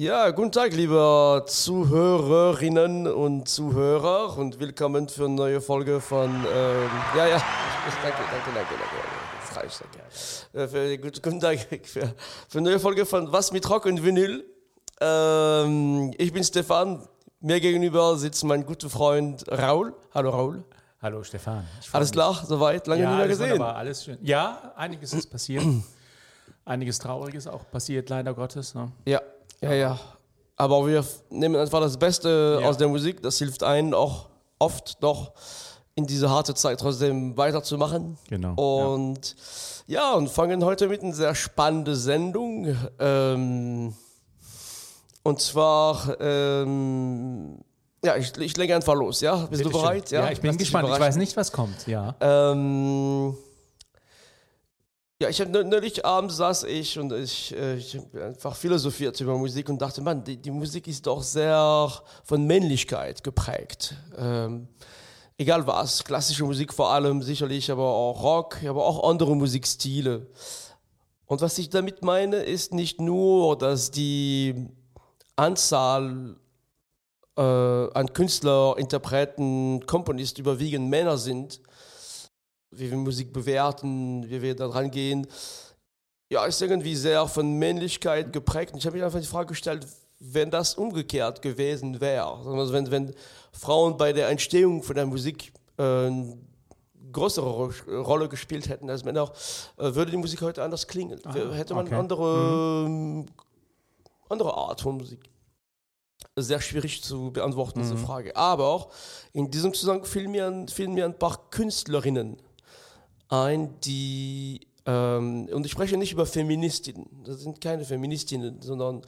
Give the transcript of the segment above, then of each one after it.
Ja, guten Tag, liebe Zuhörerinnen und Zuhörer und willkommen für eine neue Folge von. Ähm, ja, ja, danke, danke, danke, danke. Reicht, danke. Äh, für, guten Tag für, für eine neue Folge von Was mit Rock und Vinyl. Ähm, ich bin Stefan. Mir gegenüber sitzt mein guter Freund Raul. Hallo, Raul. Hallo, Stefan. Alles klar, soweit? Lange ja, nicht mehr gesehen. Alles schön. Ja, einiges ist passiert. einiges Trauriges auch passiert, leider Gottes. Ne? Ja, ja, ja. Aber wir nehmen einfach das Beste Ja. aus der Musik. Das hilft einen auch oft doch in diese harte Zeit trotzdem weiterzumachen. Genau, Und ja, und fangen heute mit einer sehr spannenden Sendung. Ähm, und zwar, ähm, ja, ich, ich lege einfach los, ja? Bist du Bitte schön. bereit? Ja, ich bin Lass gespannt. Ich weiß nicht, was kommt. Ja. Ähm, ja, ich habe neulich abends saß ich und ich, äh, ich hab einfach philosophiert über Musik und dachte, Mann, die, die Musik ist doch sehr von Männlichkeit geprägt. Ähm, egal was, klassische Musik vor allem sicherlich, aber auch Rock, aber auch andere Musikstile. Und was ich damit meine, ist nicht nur, dass die Anzahl äh, an Künstler, Interpreten, Komponisten überwiegend Männer sind, wie wir Musik bewerten, wie wir da dran gehen, ja, ist irgendwie sehr von Männlichkeit geprägt. Und ich habe mir einfach die Frage gestellt, wenn das umgekehrt gewesen wäre, also wenn, wenn Frauen bei der Entstehung von der Musik äh, eine größere Ro- Rolle gespielt hätten als Männer, äh, würde die Musik heute anders klingen. Hätte man okay. andere, ähm, andere Art von Musik. Sehr schwierig zu beantworten, diese Frage. Aber auch in diesem Zusammenhang fielen mir, fielen mir ein paar Künstlerinnen ein, die, ähm, und ich spreche nicht über Feministinnen, das sind keine Feministinnen, sondern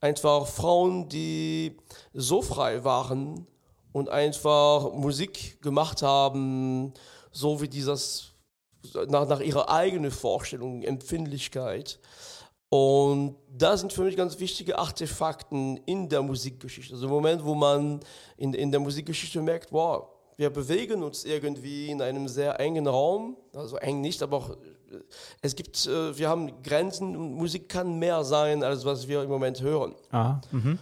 einfach Frauen, die so frei waren und einfach Musik gemacht haben, so wie dieses, nach, nach ihrer eigenen Vorstellung, Empfindlichkeit. Und da sind für mich ganz wichtige Artefakten in der Musikgeschichte. Also im Moment, wo man in, in der Musikgeschichte merkt, wow, wir bewegen uns irgendwie in einem sehr engen Raum, also eng nicht, aber auch, äh, es gibt, äh, wir haben Grenzen und Musik kann mehr sein, als was wir im Moment hören. Ah, mhm.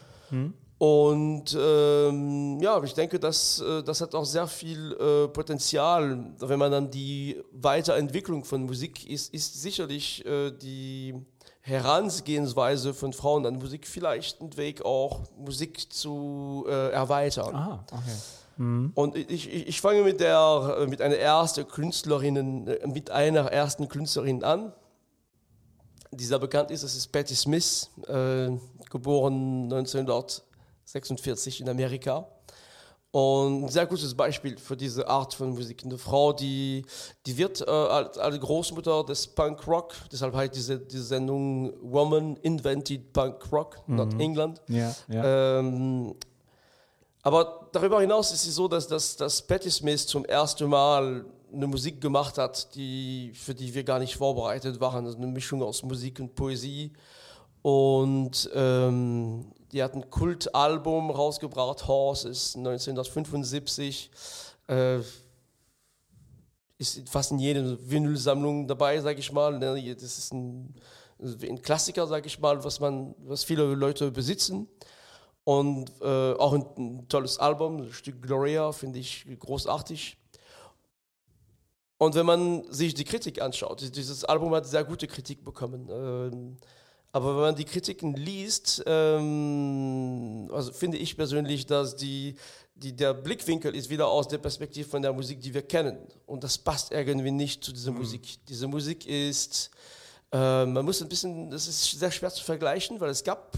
Und ähm, ja, ich denke, das, äh, das hat auch sehr viel äh, Potenzial, wenn man dann die Weiterentwicklung von Musik ist, ist sicherlich äh, die Herangehensweise von Frauen an Musik vielleicht ein Weg auch, Musik zu äh, erweitern. Ah, okay. Und ich, ich, ich fange mit der mit einer ersten Künstlerin, äh, mit einer ersten Künstlerin an, die sehr bekannt ist. Das ist Patti Smith, äh, geboren 1946 in Amerika. Und ein sehr gutes Beispiel für diese Art von Musik. Eine Frau, die, die wird äh, als, als Großmutter des Punk Rock, deshalb heißt diese, diese Sendung Woman Invented Punk Rock, not England. Ja, ja. Ähm, aber darüber hinaus ist es so, dass, dass, dass Patti Smith zum ersten Mal eine Musik gemacht hat, die, für die wir gar nicht vorbereitet waren. Also eine Mischung aus Musik und Poesie. Und ähm, die hat ein Kultalbum rausgebracht, Horses, 1975. Äh, ist fast in jeder Vinylsammlung dabei, sage ich mal. Ne, Das ist ein, ein Klassiker, sage ich mal, was, man, was viele Leute besitzen. Und äh, auch ein, ein tolles Album, das Stück Gloria, finde ich großartig. Und wenn man sich die Kritik anschaut, dieses Album hat sehr gute Kritik bekommen. Ähm, aber wenn man die Kritiken liest, ähm, also finde ich persönlich, dass die, die, der Blickwinkel ist wieder aus der Perspektive von der Musik, die wir kennen. Und das passt irgendwie nicht zu dieser Musik. Diese Musik ist, äh, man muss ein bisschen, das ist sehr schwer zu vergleichen, weil es gab,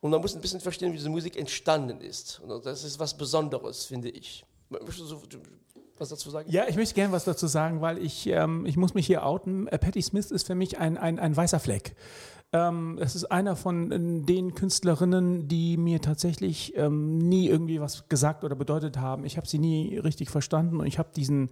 und man muss ein bisschen verstehen, wie diese Musik entstanden ist. Und das ist was Besonderes, finde ich. Möchtest du was dazu sagen? Ja, ich möchte gerne was dazu sagen, weil ich, ähm, ich muss mich hier outen. Äh, Patti Smith ist für mich ein, ein, ein weißer Fleck. Ähm, es ist einer von äh, den Künstlerinnen, die mir tatsächlich ähm, nie irgendwie was gesagt oder bedeutet haben. Ich habe sie nie richtig verstanden und ich habe diesen,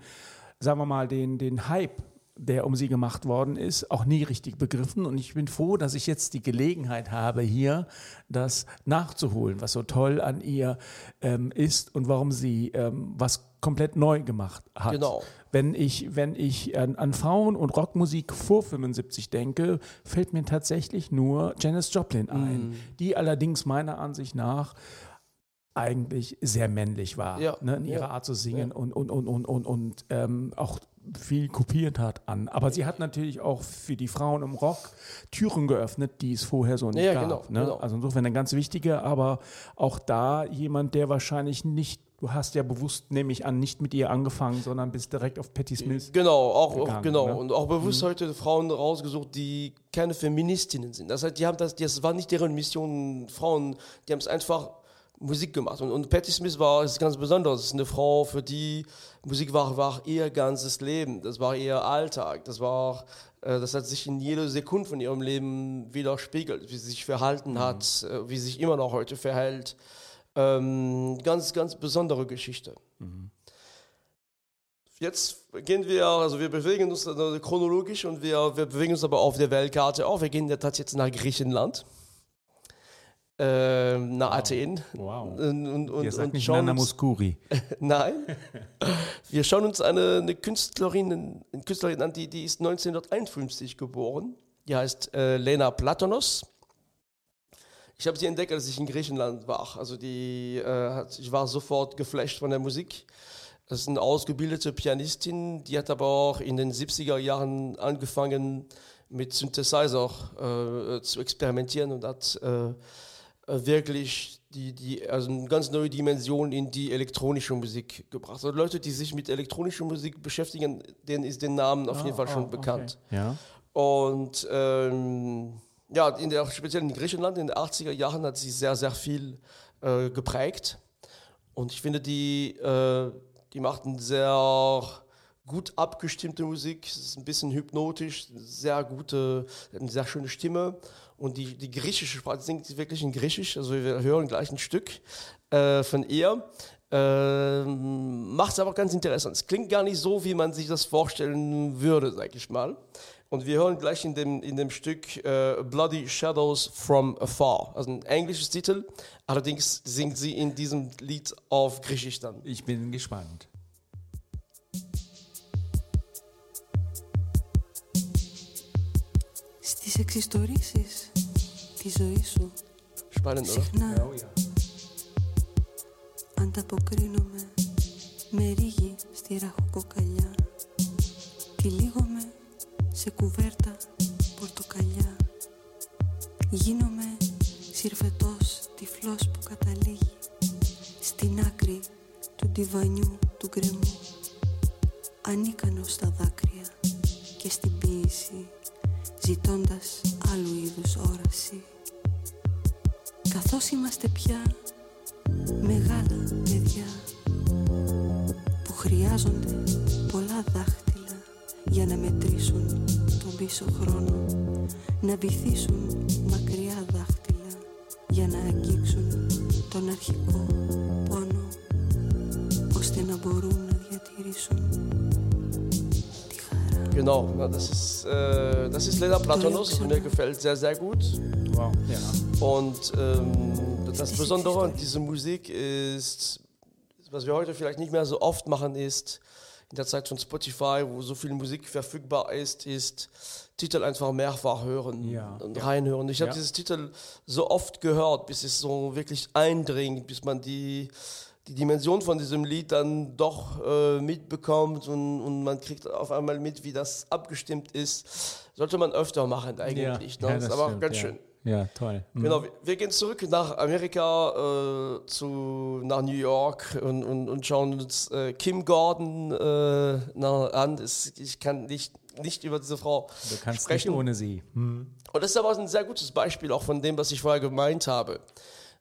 sagen wir mal, den, den Hype der um sie gemacht worden ist, auch nie richtig begriffen. Und ich bin froh, dass ich jetzt die Gelegenheit habe, hier das nachzuholen, was so toll an ihr ähm, ist und warum sie ähm, was komplett neu gemacht hat. Genau. Wenn ich, wenn ich an, an Frauen- und Rockmusik vor 75 denke, fällt mir tatsächlich nur Janis Joplin ein, Mm. die allerdings meiner Ansicht nach eigentlich sehr männlich war, Ja, ne, in ihrer ja, Art zu singen und, und, und, und, und, und ähm, auch viel kopiert hat an. Aber sie hat natürlich auch für die Frauen im Rock Türen geöffnet, die es vorher so nicht Ja, gab. genau, ne? genau. Also insofern eine ganz wichtige, aber auch da jemand, der wahrscheinlich nicht, du hast ja bewusst, nehme ich an, nicht mit ihr angefangen, sondern bist direkt auf Patti Smith. Genau, auch, auch gegangen, genau. ne? Und auch bewusst heute Frauen rausgesucht, die keine Feministinnen sind. Das heißt, die haben das, das war nicht deren Mission, Frauen, die haben es einfach Musik gemacht. Und, und Patti Smith war ist ganz besonders. Das ist eine Frau, für die Musik war, war ihr ganzes Leben. Das war ihr Alltag. Das war, äh, das hat sich in jeder Sekunde von ihrem Leben widerspiegelt, wie sie sich verhalten hat, äh, wie sie sich immer noch heute verhält. Ähm, ganz, ganz besondere Geschichte. Jetzt gehen wir, also wir bewegen uns äh, chronologisch und wir, wir bewegen uns aber auf der Weltkarte auch. Wir gehen in der Tat jetzt nach Griechenland, ähm, nach Athen. Wow. Und, und, und, Ihr sagt und nicht schauen Nana Muscuri. Nein. Wir schauen uns eine, eine, Künstlerin, eine Künstlerin an, die, die ist 1951 geboren. Die heißt äh, Lena Platonos. Ich habe sie entdeckt, als ich in Griechenland war. Also die, äh, hat, ich war sofort geflasht von der Musik. Das ist eine ausgebildete Pianistin, die hat aber auch in den 70er Jahren angefangen mit Synthesizer äh, zu experimentieren und hat äh, wirklich die, die, also eine ganz neue Dimension in die elektronische Musik gebracht. Also Leute, die sich mit elektronischer Musik beschäftigen, denen ist der Name auf jeden Fall schon Ah, okay. bekannt. Ja. Und ähm, ja, in der, speziell in Griechenland in den 80er Jahren hat sie sehr, sehr viel äh, geprägt. Und ich finde, die, äh, die macht eine sehr gut abgestimmte Musik. Es ist ein bisschen hypnotisch, sehr gute, eine sehr schöne Stimme. Und die, die griechische Sprache singt sie wirklich in Griechisch. Also wir hören gleich ein Stück äh, von ihr. Ähm, macht es aber ganz interessant. Es klingt gar nicht so, wie man sich das vorstellen würde, sag ich mal. Und wir hören gleich in dem, in dem Stück äh, Bloody Shadows from Afar. Also ein englisches Titel. Allerdings singt sie in diesem Lied auf Griechisch dann. Ich bin gespannt. Στις εξιστορήσεις της ζωής σου. Spannend, oder? συχνά ανταποκρίνομαι με ρίγη στη ραχοκοκαλιά. Τυλίγομαι σε κουβέρτα πορτοκαλιά. Γίνομαι συρφετός τυφλός που καταλήγει Στην άκρη του ντιβανιού του γκρεμού βυθίσουν μακριά δάχτυλα για να αγγίξουν τον αρχικό πόνο ώστε να μπορούν να διατηρήσουν τη χαρά. Genau, na, das ist, äh, das ist Lena Platonos. Also mir gefällt sehr, sehr gut. Wow. Ja. Und ähm, das Besondere an dieser Musik ist, was wir heute vielleicht nicht mehr so oft machen, ist, in der Zeit von Spotify, wo so viel Musik verfügbar ist, ist Titel einfach mehrfach hören Ja. und Ja. reinhören. Ich habe Ja. dieses Titel so oft gehört, bis es so wirklich eindringt, bis man die, die Dimension von diesem Lied dann doch äh, mitbekommt und, und man kriegt auf einmal mit, wie das abgestimmt ist. Sollte man öfter machen eigentlich. ne? Das ist aber stimmt, ganz schön. Ja, toll. Mhm. Genau, wir, gehen zurück nach Amerika, äh, zu, nach New York und, und, und schauen uns äh, Kim Gordon äh, an. Es, ich kann nicht, nicht über diese Frau Du kannst sprechen. nicht ohne sie. Hm. Und das ist aber ein sehr gutes Beispiel auch von dem, was ich vorher gemeint habe.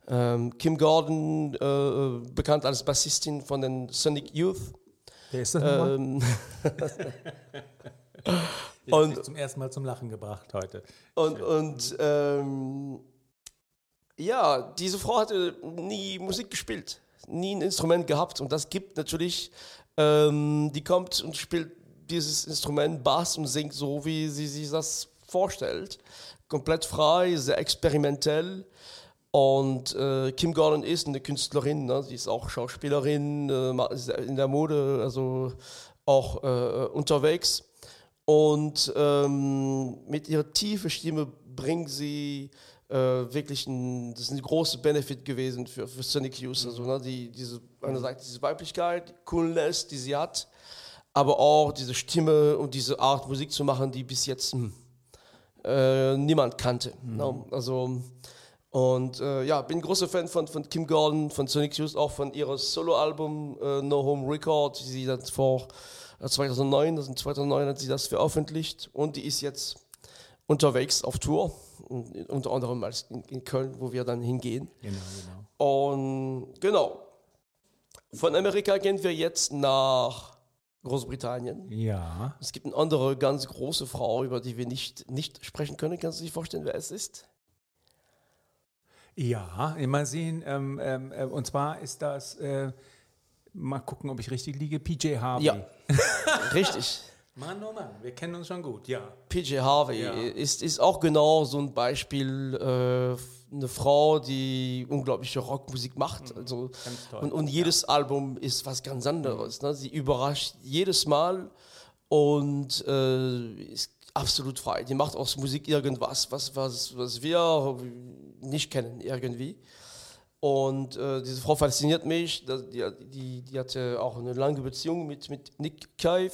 Ähm, Kim Gordon, äh, bekannt als Bassistin von den Sonic Youth. Wer ist das? Ähm, und- zum ersten Mal zum Lachen gebracht heute. Und, und ähm, ja, diese Frau hatte nie Musik gespielt, nie ein Instrument gehabt. Und das gibt natürlich, ähm, die kommt und spielt dieses Instrument Bass und singt so, wie sie sich das vorstellt. Komplett frei, sehr experimentell. Und äh, Kim Gordon ist eine Künstlerin, ne? sie ist auch Schauspielerin, äh, in der Mode, also auch äh, unterwegs. Und ähm, mit ihrer tiefen Stimme bringt sie äh, wirklich ein, das ist ein großer Benefit gewesen für, für Sonic Youth. Also, ne, die, diese, einerseits diese Weiblichkeit, die Coolness, die sie hat, aber auch diese Stimme und diese Art Musik zu machen, die bis jetzt hm, äh, niemand kannte. Mhm. Also, und äh, ja, bin ein großer Fan von, von Kim Gordon, von Sonic Youth, auch von ihrem Soloalbum äh, No Home Record, die sie dann vor 2009, das sind 2009 hat sie das veröffentlicht und die ist jetzt unterwegs auf Tour, unter anderem als in, in Köln, wo wir dann hingehen. Genau, genau. Und genau, von Amerika gehen wir jetzt nach Großbritannien. Ja. Es gibt eine andere ganz große Frau, über die wir nicht, nicht sprechen können. Kannst du dir vorstellen, wer es ist? Ja, immer sehen. Ähm, ähm, äh, und zwar ist das, äh, mal gucken, ob ich richtig liege, PJ Harvey. Ja, richtig. Mann, oh Mann, wir kennen uns schon gut, ja. PJ Harvey ja. ist, ist auch genau so ein Beispiel, äh, eine Frau, die unglaubliche Rockmusik macht. Mhm. Also, und, und jedes ja. Album ist was ganz anderes. Ne? Sie überrascht jedes Mal und äh, ist absolut frei. Die macht aus Musik irgendwas, was, was, was wir nicht kennen, irgendwie. Und äh, diese Frau fasziniert mich. Die, die, die hatte auch eine lange Beziehung mit, mit Nick Cave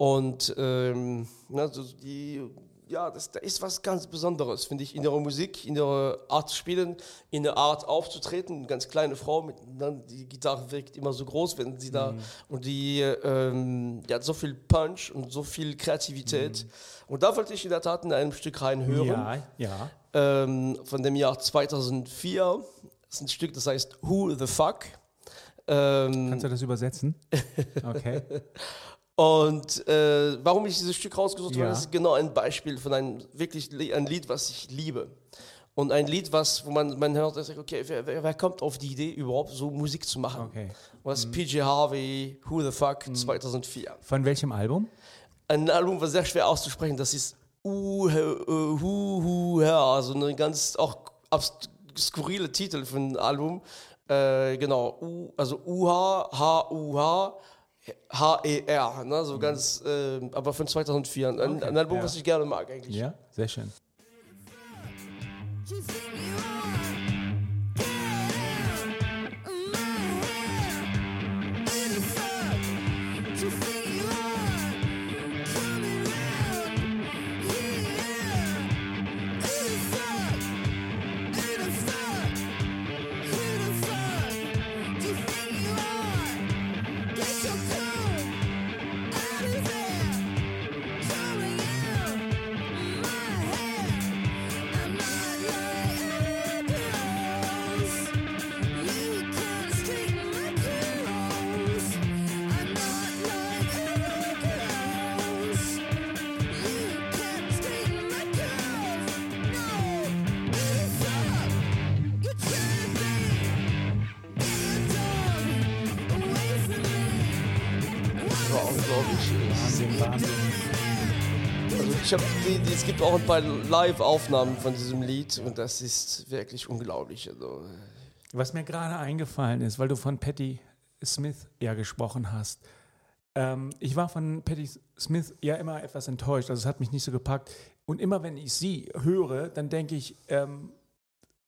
und ähm, also die, ja, das, da ist was ganz Besonderes, finde ich, in ihrer Musik, in ihrer Art zu spielen, in der Art aufzutreten. Eine ganz kleine Frau, mit, dann, die Gitarre wirkt immer so groß, wenn sie da, mhm. und die, ähm, die hat so viel Punch und so viel Kreativität. Mhm. Und da wollte ich in der Tat in einem Stück reinhören. Ja, ja. Ähm, von dem Jahr 2004. Das ist ein Stück, das heißt Who the Fuck. Ähm, Kannst du das übersetzen? Okay. Und äh, warum ich dieses Stück rausgesucht ja. habe, ist genau ein Beispiel von einem wirklich ein Lied, was ich liebe. Und ein Lied, was, wo man, man hört, sagt, okay, wer, wer, kommt auf die Idee, überhaupt so Musik zu machen? Okay. Das mhm. PJ Harvey, Who the Fuck, mhm. 2004. Von welchem Album? Ein Album, was sehr schwer auszusprechen, das ist Uh, uh, Hu, Her, also ein ganz auch skurrile Titel für ein Album. Äh, genau, U, also UH, H-U-H, H-E-R, ne? so mhm. ganz, äh, aber von 2004. Ein, okay, ein Album, ja. was ich gerne mag eigentlich. Ja, sehr schön. Ich habe die, die, es gibt auch ein paar Live-Aufnahmen von diesem Lied und das ist wirklich unglaublich. Also. Was mir gerade eingefallen ist, weil du von Patti Smith ja gesprochen hast. Ähm, ich war von Patti Smith ja immer etwas enttäuscht, also es hat mich nicht so gepackt. Und immer wenn ich sie höre, dann denke ich, ähm,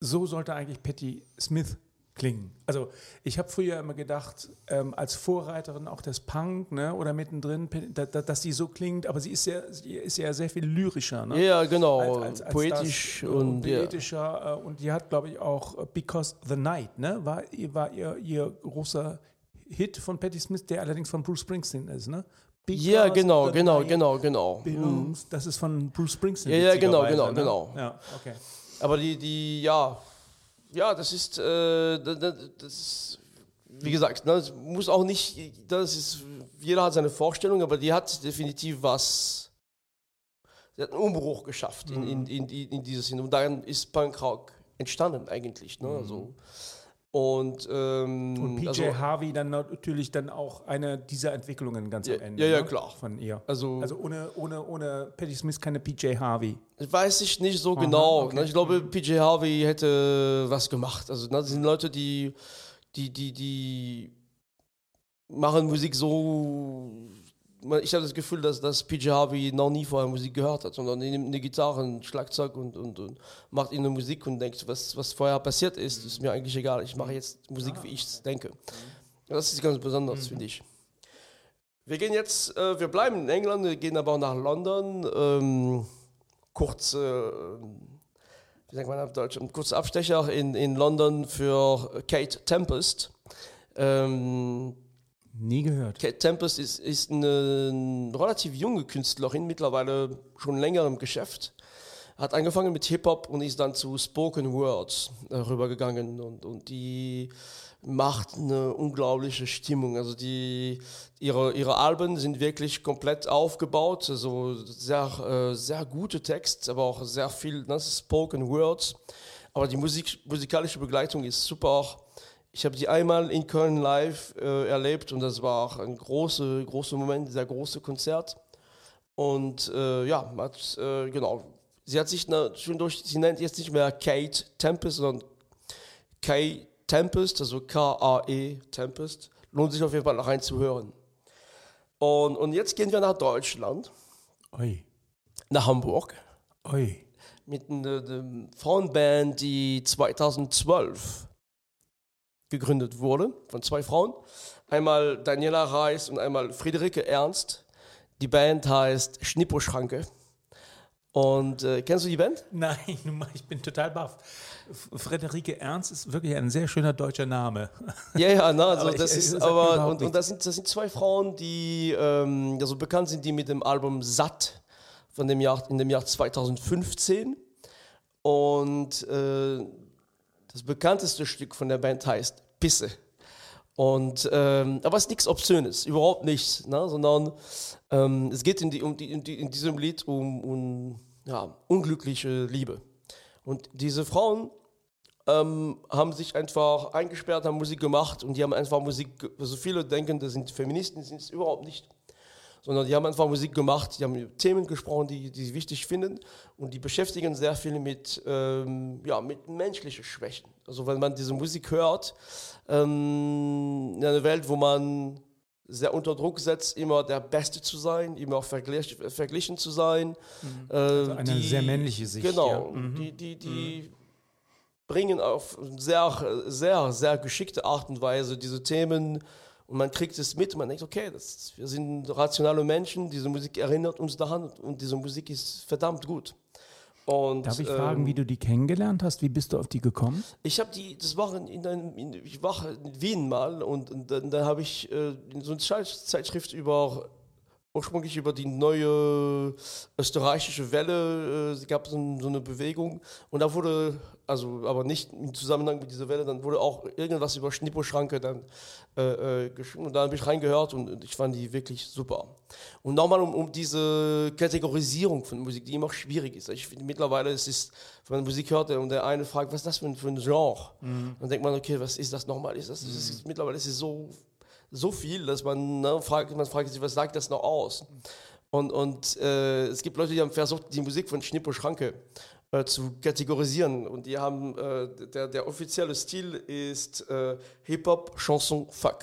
so sollte eigentlich Patti Smith klingen. Also ich habe früher immer gedacht, ähm, als Vorreiterin auch des Punk ne, oder mittendrin, da, da, dass sie so klingt, aber sie ist ja, sie ist ja sehr viel lyrischer. Ne? Ja, genau, als, als, als poetisch das, und poetischer ja. Äh, und die hat, glaube ich, auch Because the Night, ne, war, war ihr, ihr großer Hit von Patti Smith, der allerdings von Bruce Springsteen ist, ne? Because ja, genau, genau, genau, genau. Belongs, das ist von Bruce Springsteen. Ja, ja, genau, genau, ne? genau. Ja, okay. Aber die, die, ja, ja, das ist, äh, das, das, wie gesagt, ne, das muss auch nicht, das ist, jeder hat seine Vorstellung, aber die hat definitiv was, sie hat einen Umbruch geschafft mhm. in, in, in, in dieses Sinn. Und dann ist Punkrock entstanden eigentlich. Ne? Mhm. Also, Und, ähm, Und PJ also, Harvey dann natürlich dann auch eine dieser Entwicklungen ganz Ja, am Ende. ja, ja, ne? klar. Von ihr. Also- also ohne, ohne, ohne Patti Smith keine PJ Harvey. weiß ich nicht so genau. okay. Ne? Ich glaube, PJ Harvey hätte was gemacht. Also ne, das sind Leute, die, die, die, die machen Musik so. Ich habe das Gefühl, dass, dass PJ Harvey noch nie vorher Musik gehört hat, sondern er nimmt eine Gitarre, ein Schlagzeug und, und, und macht ihnen Musik und denkt, was, was vorher passiert ist, ist mir eigentlich egal. Ich mache jetzt Musik, wie ich es denke. Das ist ganz besonders, finde ich. Wir gehen jetzt, äh, wir bleiben in England, wir gehen aber auch nach London. Ähm, kurz, äh, wie sagt man auf Deutsch, ein kurzer Abstecher in, in London für Kate Tempest. Ähm, Nie gehört. Kate Tempest ist, ist eine, relativ junge Künstlerin, mittlerweile schon länger im Geschäft. Hat angefangen mit Hip-Hop und ist dann zu Spoken Words äh, rübergegangen. Und, und die macht eine unglaubliche Stimmung. Also die, ihre, ihre Alben sind wirklich komplett aufgebaut. Also sehr, äh, sehr gute Texte, aber auch sehr viel ne, Spoken Words. Aber die Musik, musikalische Begleitung ist super. Ich habe die einmal in Köln live äh, erlebt und das war auch ein großer großer Moment, sehr großes Konzert. Und äh, ja, hat, äh, genau. Sie hat sich na, schon durch, sie nennt jetzt nicht mehr Kate Tempest, sondern Kay Tempest, also K-A-E Tempest. Lohnt sich auf jeden Fall noch reinzuhören. Und, und jetzt gehen wir nach Deutschland, Oi. nach Hamburg, Oi. mit einer, einer Frauenband, die 2012 gegründet wurde, von zwei Frauen. Einmal Daniela Reis und einmal Friederike Ernst. Die Band heißt Schnipposchranke. Und äh, kennst du die Band? Nein, ich bin total baff. F- Frederike Ernst ist wirklich ein sehr schöner deutscher Name. Ja, ja, ne, also Aber das ich- ist das aber und, und das sind das sind zwei Frauen, die ähm, also bekannt sind, die mit dem Album Satt von dem Jahr in dem Jahr 2015 und äh, das bekannteste Stück von der Band heißt Pisse. Und ähm, aber es ist nichts Obszönes, überhaupt nichts, ne, sondern ähm, es geht in, die, um die, in, die, in diesem Lied um, um ja, unglückliche Liebe. Und diese Frauen ähm, haben sich einfach eingesperrt, haben Musik gemacht und die haben einfach Musik, also viele denken, das sind Feministen, sind es überhaupt nicht. Sondern die haben einfach Musik gemacht, die haben Themen gesprochen, die, die sie wichtig finden und die beschäftigen sehr viel mit, ähm, ja, mit menschlichen Schwächen. Also wenn man diese Musik hört, ähm, in einer Welt, wo man sehr unter Druck setzt, immer der Beste zu sein, immer auch verglich, verglichen zu sein. Äh, Also eine sehr männliche Sicht, Genau, ja. Mhm. die, die, die bringen auf sehr, sehr, sehr geschickte Art und Weise diese Themen und man kriegt es mit, man denkt, okay, das, wir sind rationale Menschen, diese Musik erinnert uns daran und diese Musik ist verdammt gut. Und, Darf ich ähm, fragen, wie du die kennengelernt hast? Wie bist du auf die gekommen? ich habe die, das war in, in einem, in, ich war in Wien mal und, und dann, dann habe ich äh, in so eine Zeit- Zeitschrift über, ursprünglich über die neue österreichische Welle, äh, es gab so, so eine Bewegung und da wurde, also aber nicht im Zusammenhang mit dieser Welle, dann wurde auch irgendwas über Schnipposchranke dann äh, äh, geschrieben und da habe ich reingehört und, ich fand die wirklich super. Und nochmal um, um diese Kategorisierung von Musik, die immer schwierig ist. Ich finde mittlerweile es ist, wenn man Musik hört und der eine fragt, was ist das für ein, für ein Genre? Dann denkt man, okay, was ist das nochmal? Ist das, das ist, mittlerweile ist es so, so viel, dass man, ne, fragt, man fragt sich, was sagt das noch aus? Und, und äh, es gibt Leute, die haben versucht, die Musik von Schnippo Schranke äh, zu kategorisieren. Und die haben, äh, der, der offizielle Stil ist äh, Hip-Hop, Chanson, Fuck.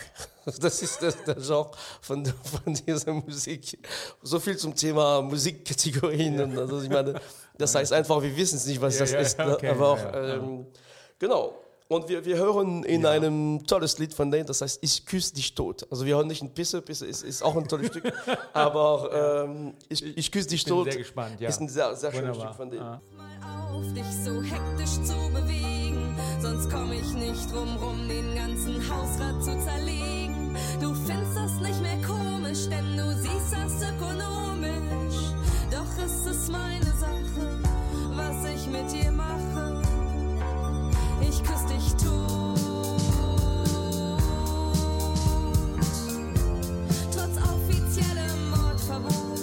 Das ist das, der Genre von, von dieser Musik. So viel zum Thema Musikkategorien. Und Also ich meine, das heißt einfach, wir wissen es nicht, was Ja, das ja, ist. ja, ne? okay, Aber auch, ja, ja. ähm, genau. Und wir, wir hören in einem tolles Lied von denen, das heißt Ich küsse dich tot. Also wir hören nicht ein Pisse, Pisse ist, ist auch ein tolles Stück, aber ähm, ich, ich küsse dich bin tot sehr gespannt, ja. ist ein sehr, sehr schönes Wunderbar. Stück von denen. Ah. mal auf, dich so hektisch zu bewegen. Sonst komm ich nicht drum rum, den ganzen Hausrat zu zerlegen. Du findest das nicht mehr komisch, denn du siehst das ökonomisch. Doch es ist meine Sache, was ich mit dir mache. love.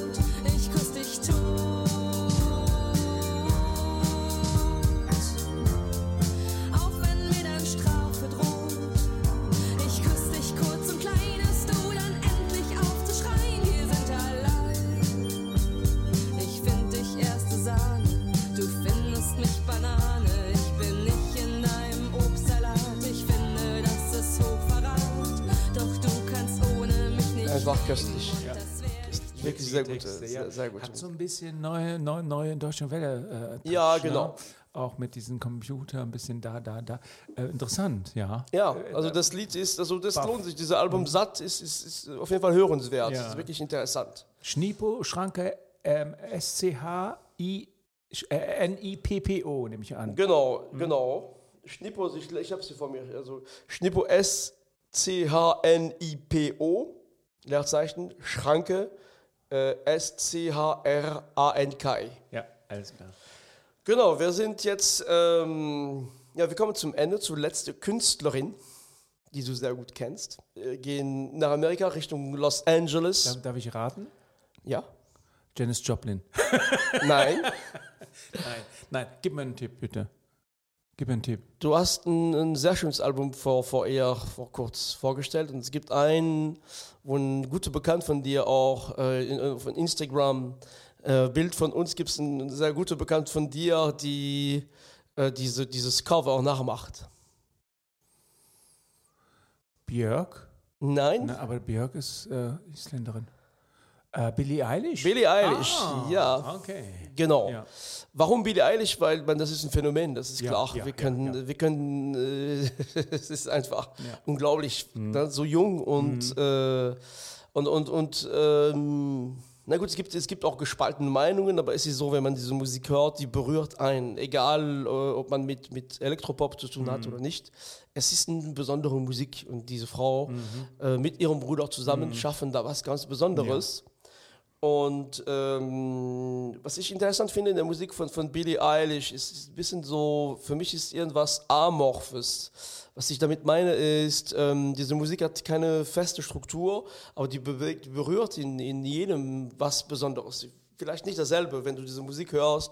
Sehr gut. Texte, äh, ja. Sehr, sehr. Hat so ein bisschen neue, neue, neue deutsche Welle. Äh, Ja, Touch, genau. Ne? Auch mit diesem Computer, ein bisschen da, da, da. Äh, interessant, ja. Ja, also das Lied ist, also das Baff. lohnt sich. Dieser Album Satt ist, ist, ist auf jeden Fall hörenswert. Ja. Das ist wirklich interessant. Schnipo, Schranke, ähm, S-C-H-I, äh, N-I-P-P-O, nehme ich an. Genau, genau. Schnippo, ich, ich habe sie vor mir. Also Schnippo S-C-H-N-I-P-O, Leerzeichen, Schranke, äh, S-C-H-R-A-N-K. Ja, alles klar. Genau, wir sind jetzt, ähm, ja, wir kommen zum Ende, zur letzten Künstlerin, die du sehr gut kennst. Wir gehen nach Amerika Richtung Los Angeles. Darf, darf ich raten? Ja? Janis Joplin. Nein? Nein, nein, gib mir einen Tipp, bitte. Gib einen Tipp. Du hast ein, ein sehr schönes Album vor, vor eher vor kurz vorgestellt und es gibt einen, wo ein guter Bekannt von dir auch äh, in, äh, von Instagram äh, Bild von uns gibt es ein sehr guter Bekannt von dir, die äh, diese, dieses Cover auch nachmacht. Björk? Nein? Na, aber Björk ist äh, Isländerin. Äh, Billie Eilish? Billie Eilish, Ah, ja. Okay. Genau. Ja. Warum Billie Eilish? Weil man, das ist ein Phänomen, das ist Ja, klar. ja, wir ja, können, ja. wir können, äh, es ist einfach Ja. Mhm. unglaublich, ne? so jung und äh, und und und ähm, na gut, es gibt es gibt auch gespaltene Meinungen, aber es ist so, wenn man diese Musik hört, die berührt einen, egal äh, ob man mit mit Elektropop zu tun Mhm. hat oder nicht. Es ist eine besondere Musik und diese Frau Mhm. äh, mit ihrem Bruder zusammen schaffen da was ganz Besonderes. Und ähm, was ich interessant finde in der Musik von, von Billie Eilish, ist, ein bisschen so, für mich ist irgendwas Amorphes. Was ich damit meine ist, ähm, diese Musik hat keine feste Struktur, aber die bewegt, berührt in, in jedem was Besonderes. Vielleicht nicht dasselbe, wenn du diese Musik hörst,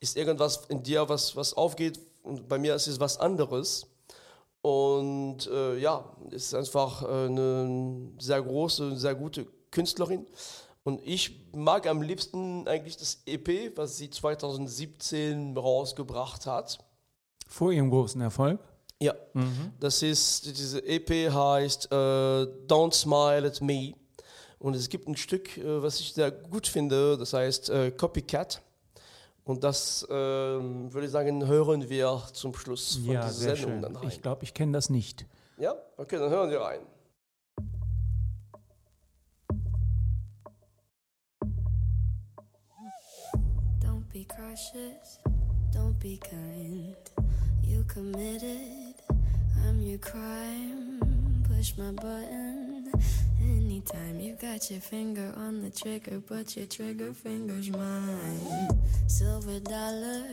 ist irgendwas in dir, was, was aufgeht und bei mir ist es was anderes. Und äh, ja, ist einfach äh, eine sehr große, sehr gute Künstlerin. Und ich mag am liebsten eigentlich das EP, was sie 2017 rausgebracht hat. Vor ihrem großen Erfolg? Ja, das ist, diese EP heißt äh, Don't Smile at Me. Und es gibt ein Stück, äh, was ich sehr gut finde, das heißt äh, Copycat. Und das, ähm, würde ich sagen, hören wir zum Schluss von Ja, dieser sehr Sendung schön. dann rein. Ich glaube, ich kenne das nicht. Ja, okay, dann hören wir rein. Be cautious, don't be kind. You committed, I'm your crime. Push my button anytime. You got your finger on the trigger, but your trigger finger's mine. Silver dollar,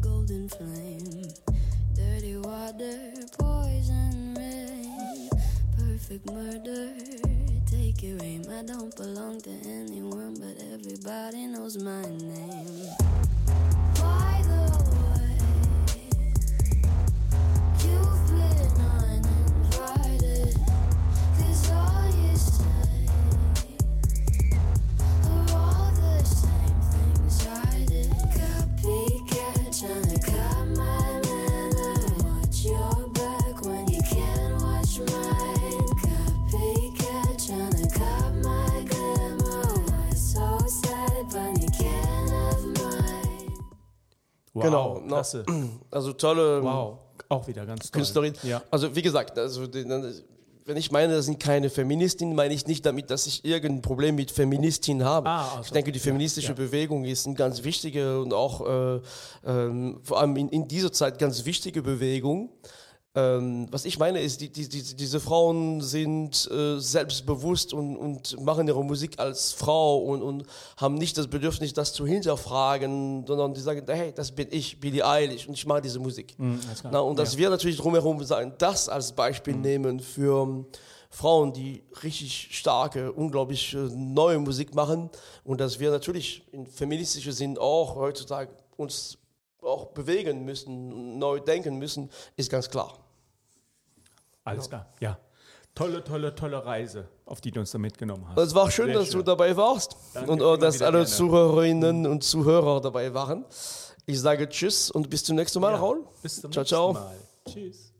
golden flame. Dirty water, poison rain. Perfect murder, take your aim. I don't belong to anyone, but everybody knows my name. By the Wow, Genau, klasse. Also tolle Wow, auch wieder ganz toll. Künstlerin. Ja. Also wie gesagt, also wenn ich meine, das sind keine Feministinnen, meine ich nicht damit, dass ich irgendein Problem mit Feministinnen habe. Ah, also, ich denke, die ja, feministische ja. Bewegung ist eine ganz wichtige und auch äh, ähm, vor allem in, in dieser Zeit ganz wichtige Bewegung. Ähm, was ich meine ist, die, die, die, diese Frauen sind äh, selbstbewusst und, und machen ihre Musik als Frau und, und haben nicht das Bedürfnis, das zu hinterfragen, sondern die sagen, hey, das bin ich, Billie Eilish, und ich mache diese Musik. klar. Na, und dass Ja. wir natürlich drumherum sein, das als Beispiel nehmen für ähm, Frauen, die richtig starke, unglaublich neue Musik machen und dass wir natürlich in feministischer Sinn auch heutzutage uns auch bewegen müssen, neu denken müssen, ist ganz klar. Alles klar, ja. Tolle, tolle, tolle Reise, auf die du uns da mitgenommen hast. Es war schön, Sehr dass du schön. dabei warst Danke, und auch, dass alle gerne. Zuhörerinnen und Zuhörer dabei waren. Ich sage Tschüss und bis zum nächsten Mal, Ja, Raul. Bis zum Ciao, nächsten ciao. Mal. Tschüss.